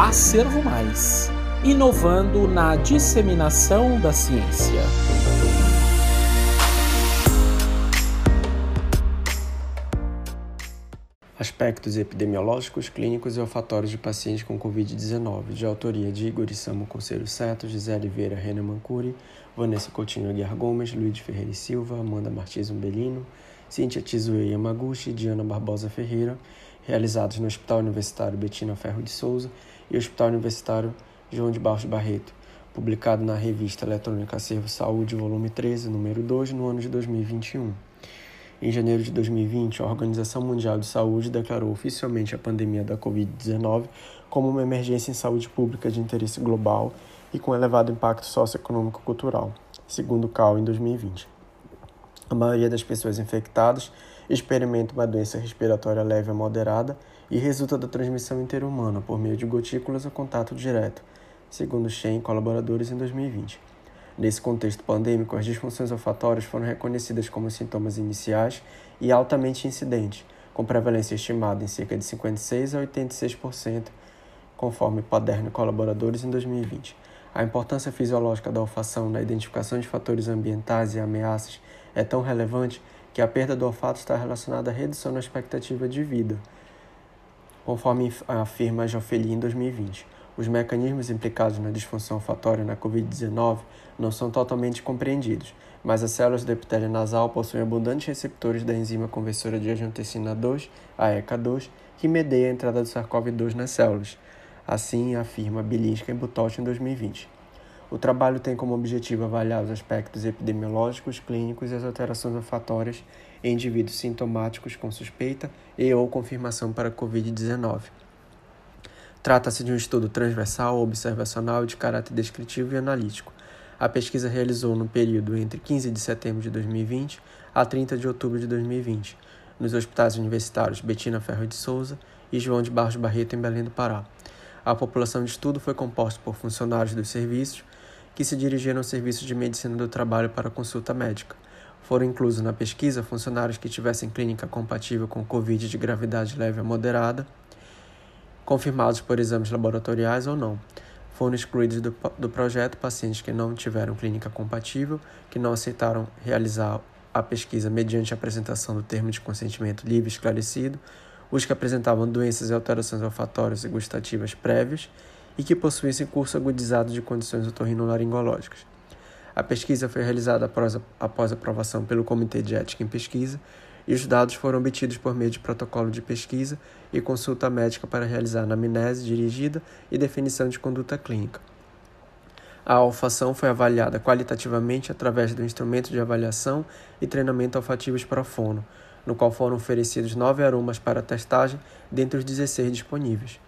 Acervo Mais inovando na disseminação da ciência. Aspectos epidemiológicos, clínicos e olfatórios de pacientes com Covid-19, de autoria de Igor Isamo Conselho Seto, Gisele Vieira Renan Mancuri, Vanessa Coutinho Aguiar Gomes, Luiz Ferreira e Silva, Amanda Martins Umbelino, Cíntia Tizue Yamaguchi Diana Barbosa Ferreira, realizados no Hospital Universitário Betina Ferro de Souza e Hospital Universitário João de Barros Barreto, publicado na revista eletrônica Acervo Saúde, volume 13, número 2, no ano de 2021. Em janeiro de 2020, a Organização Mundial de Saúde declarou oficialmente a pandemia da Covid-19 como uma emergência em saúde pública de interesse global e com elevado impacto socioeconômico-cultural, segundo o CAO em 2020. A maioria das pessoas infectadas experimenta uma doença respiratória leve a moderada e resulta da transmissão interhumana por meio de gotículas ou contato direto, segundo Shen e colaboradores em 2020. Nesse contexto pandêmico, as disfunções olfatórias foram reconhecidas como sintomas iniciais e altamente incidentes, com prevalência estimada em cerca de 56 a 86%, conforme Paderno e colaboradores em 2020. A importância fisiológica da olfação na identificação de fatores ambientais e ameaças é tão relevante que a perda do olfato está relacionada à redução na expectativa de vida, conforme afirma Jofeli em 2020. Os mecanismos implicados na disfunção olfatória na Covid-19 não são totalmente compreendidos, mas as células do epitélio nasal possuem abundantes receptores da enzima conversora de angiotensina 2, a ECA2, que medeia a entrada do SARS-CoV-2 nas células. Assim afirma Bilinska e Butosh em 2020. O trabalho tem como objetivo avaliar os aspectos epidemiológicos, clínicos e as alterações olfatórias em indivíduos sintomáticos com suspeita e ou confirmação para Covid-19. Trata-se de um estudo transversal, observacional de caráter descritivo e analítico. A pesquisa realizou no período entre 15 de setembro de 2020 a 30 de outubro de 2020, nos hospitais universitários Betina Ferro de Souza e João de Barros Barreto, em Belém do Pará. A população de estudo foi composta por funcionários dos serviços que se dirigiram ao serviço de medicina do trabalho para consulta médica. Foram inclusos na pesquisa funcionários que tivessem clínica compatível com Covid de gravidade leve a moderada confirmados por exames laboratoriais ou não. Foram excluídos do, do projeto pacientes que não tiveram clínica compatível, que não aceitaram realizar a pesquisa mediante a apresentação do termo de consentimento livre esclarecido, os que apresentavam doenças e alterações olfatórias e gustativas prévias e que possuíssem curso agudizado de condições otorrinolaringológicas. A pesquisa foi realizada após, aprovação pelo Comitê de Ética em Pesquisa e os dados foram obtidos por meio de protocolo de pesquisa e consulta médica para realizar anamnese dirigida e definição de conduta clínica. A alfação foi avaliada qualitativamente através do instrumento de avaliação e treinamento olfativos profono, no qual foram oferecidos nove aromas para testagem dentre os 16 disponíveis.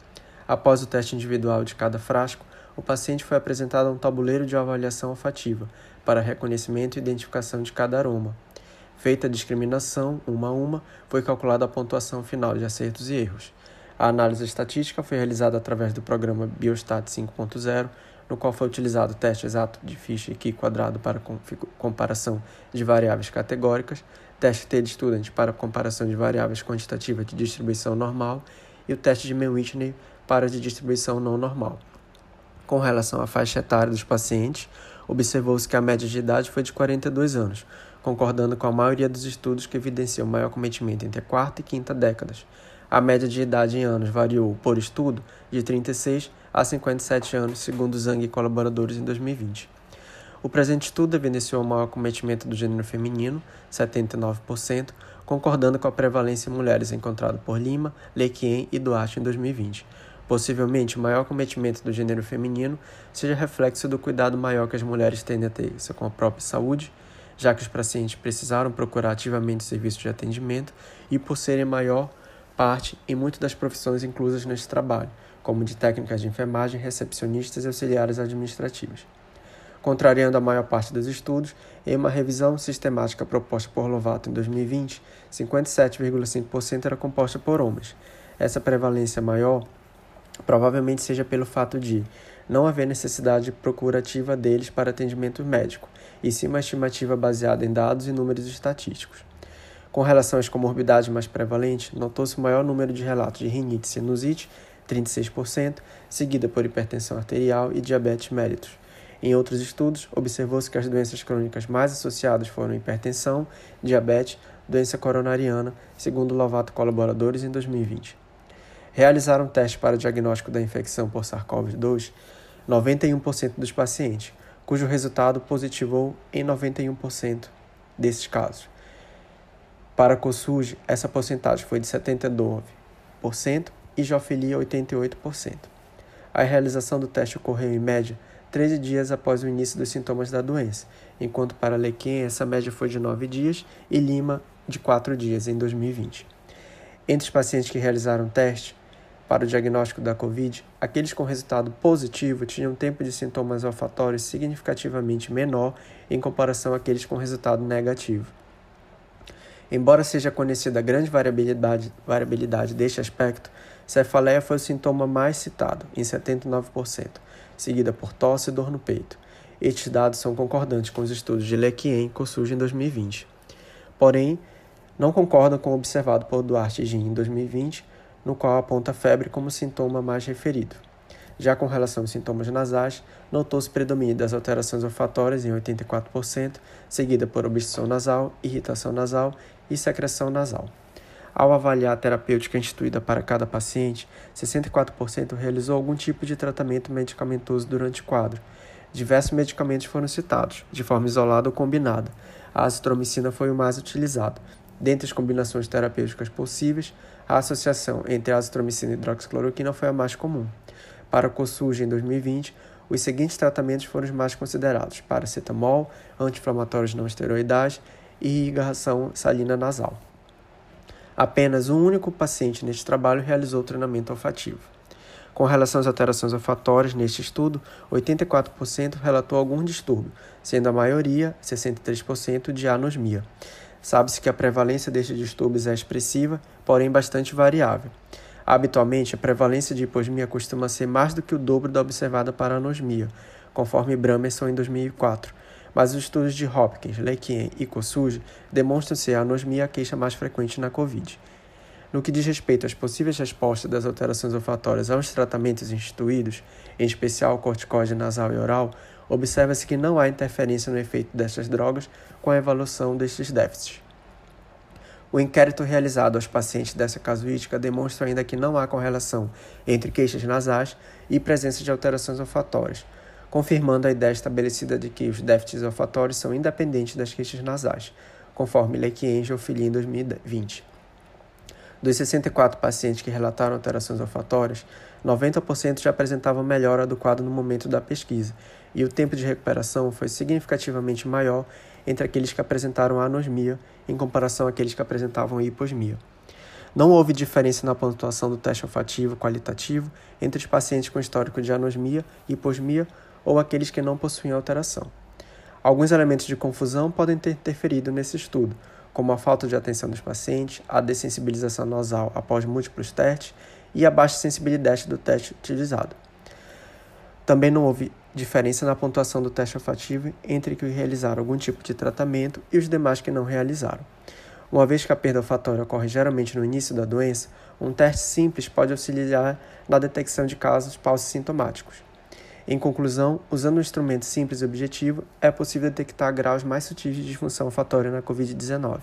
Após o teste individual de cada frasco, o paciente foi apresentado a um tabuleiro de avaliação olfativa para reconhecimento e identificação de cada aroma. Feita a discriminação, uma a uma, foi calculada a pontuação final de acertos e erros. A análise estatística foi realizada através do programa Biostat 5.0, no qual foi utilizado o teste exato de Fischer Q quadrado para comparação de variáveis categóricas, teste T-Student para comparação de variáveis quantitativas de distribuição normal e o teste de Mew-Whitney para de distribuição não normal. Com relação à faixa etária dos pacientes, observou-se que a média de idade foi de 42 anos, concordando com a maioria dos estudos que evidenciam maior cometimento entre a quarta e quinta décadas. A média de idade em anos variou, por estudo, de 36 a 57 anos, segundo Zhang e colaboradores em 2020. O presente estudo evidenciou o maior cometimento do gênero feminino, 79%, concordando com a prevalência em mulheres encontrada por Lima, Lequien e Duarte em 2020. Possivelmente, o maior cometimento do gênero feminino seja reflexo do cuidado maior que as mulheres tendem a ter com a própria saúde já que os pacientes precisaram procurar ativamente serviços de atendimento e por serem maior parte em muitas das profissões inclusas neste trabalho, como de técnicas de enfermagem, recepcionistas e auxiliares administrativos. Contrariando a maior parte dos estudos, em uma revisão sistemática proposta por Lovato em 2020, 57,5% era composta por homens. Essa prevalência maior provavelmente seja pelo fato de não haver necessidade procurativa deles para atendimento médico, e sim uma estimativa baseada em dados e números estatísticos. Com relação às comorbidades mais prevalentes, notou-se o maior número de relatos de rinite sinusite, 36%, seguida por hipertensão arterial e diabetes mellitus. Em outros estudos, observou-se que as doenças crônicas mais associadas foram hipertensão, diabetes, doença coronariana, segundo Lovato colaboradores em 2020. Realizaram testes para diagnóstico da infecção por SARS-CoV-2 91% dos pacientes, cujo resultado positivou em 91% desses casos. Para COSUG, essa porcentagem foi de 79% e Jofilia 88%. A realização do teste ocorreu em média 13 dias após o início dos sintomas da doença, enquanto para Lequim essa média foi de 9 dias e Lima de 4 dias em 2020. Entre os pacientes que realizaram o teste para o diagnóstico da Covid, aqueles com resultado positivo tinham tempo de sintomas olfatórios significativamente menor em comparação àqueles com resultado negativo. Embora seja conhecida a grande variabilidade, variabilidade deste aspecto, cefaleia foi o sintoma mais citado, em 79%, seguida por tosse e dor no peito. Estes dados são concordantes com os estudos de Lequien e Kossugi em 2020. Porém, não concordam com o observado por Duarte e Gin em 2020, no qual aponta febre como sintoma mais referido. Já com relação aos sintomas nasais, notou-se predomínio das alterações olfatórias em 84%, seguida por obstrução nasal, irritação nasal e secreção nasal. Ao avaliar a terapêutica instituída para cada paciente, 64% realizou algum tipo de tratamento medicamentoso durante o quadro. Diversos medicamentos foram citados, de forma isolada ou combinada. A azitromicina foi o mais utilizado. Dentre as combinações terapêuticas possíveis, a associação entre azitromicina e hidroxicloroquina foi a mais comum. Para o COSUG em 2020, os seguintes tratamentos foram os mais considerados: paracetamol, anti-inflamatórios não esteroidais e irrigação salina nasal. Apenas um único paciente neste trabalho realizou treinamento olfativo. Com relação às alterações olfatórias neste estudo, 84% relatou algum distúrbio, sendo a maioria, 63%, de anosmia. Sabe-se que a prevalência destes distúrbios é expressiva, porém bastante variável. Habitualmente, a prevalência de hiposmia costuma ser mais do que o dobro da observada para anosmia, conforme Bramerson em 2004, mas os estudos de Hopkins, Lequien e Kossugi demonstram ser a anosmia a queixa mais frequente na COVID. No que diz respeito às possíveis respostas das alterações olfatórias aos tratamentos instituídos, em especial corticóide nasal e oral, observa-se que não há interferência no efeito destas drogas com a evolução destes déficits. O inquérito realizado aos pacientes dessa casuística demonstra ainda que não há correlação entre queixas nasais e presença de alterações olfatórias, confirmando a ideia estabelecida de que os déficits olfatórios são independentes das queixas nasais, conforme Lequien e Geoffili em 2020. Dos 64 pacientes que relataram alterações olfatórias, 90% já apresentavam melhora do quadro no momento da pesquisa, e o tempo de recuperação foi significativamente maior entre aqueles que apresentaram anosmia em comparação àqueles que apresentavam hiposmia. Não houve diferença na pontuação do teste olfativo qualitativo entre os pacientes com histórico de anosmia, hiposmia ou aqueles que não possuíam alteração. Alguns elementos de confusão podem ter interferido nesse estudo, como a falta de atenção dos pacientes, a dessensibilização nasal após múltiplos testes e a baixa sensibilidade do teste utilizado. Também não houve diferença na pontuação do teste olfativo entre que realizaram algum tipo de tratamento e os demais que não realizaram. Uma vez que a perda olfatória ocorre geralmente no início da doença, um teste simples pode auxiliar na detecção de casos sintomáticos. Em conclusão, usando um instrumento simples e objetivo, é possível detectar graus mais sutis de disfunção olfatória na Covid-19.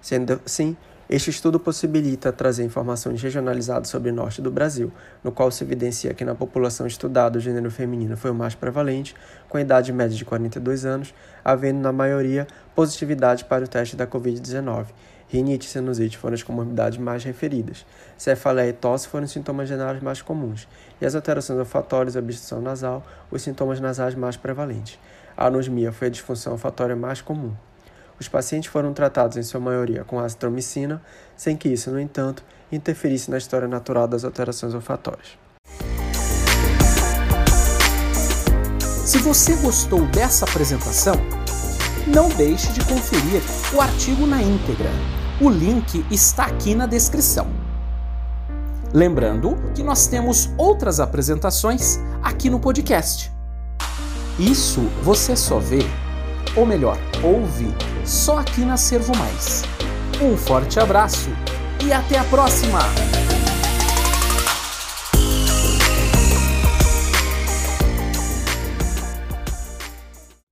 Sendo assim, este estudo possibilita trazer informações regionalizadas sobre o norte do Brasil, no qual se evidencia que na população estudada o gênero feminino foi o mais prevalente, com idade média de 42 anos, havendo na maioria positividade para o teste da Covid-19. Rinite e sinusite foram as comorbidades mais referidas. Cefaleia e tosse foram os sintomas gerais mais comuns, e as alterações olfatórias e obstrução nasal, os sintomas nasais mais prevalentes. A anosmia foi a disfunção olfatória mais comum. Os pacientes foram tratados em sua maioria com azitromicina, sem que isso, no entanto, interferisse na história natural das alterações olfatórias. Se você gostou dessa apresentação, não deixe de conferir o artigo na íntegra. O link está aqui na descrição. Lembrando que nós temos outras apresentações aqui no podcast. Isso você só vê, ou melhor, ouve só aqui na Servo Mais. Um forte abraço e até a próxima!